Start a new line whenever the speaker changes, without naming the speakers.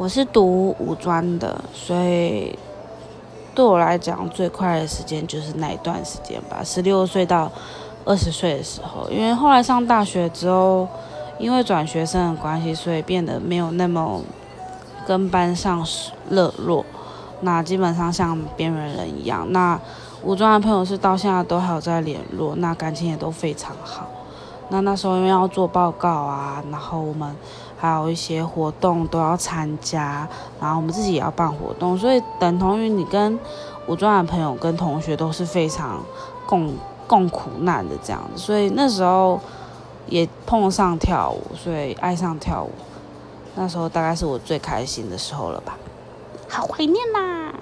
我是读五专的，所以对我来讲最快的时间就是那一段时间吧，十六岁到二十岁的时候。因为后来上大学之后，因为转学生的关系，所以变得没有那么跟班上热络。那基本上像边缘人一样。那五专的朋友是到现在都还有在联络，那感情也都非常好。那那时候因为要做报告啊，然后我们。还有一些活动都要参加，然后我们自己也要办活动，所以等同于你跟五专的朋友、跟同学都是非常共共苦难的这样子，所以那时候也碰上跳舞，所以爱上跳舞，那时候大概是我最开心的时候了吧，好怀念呐。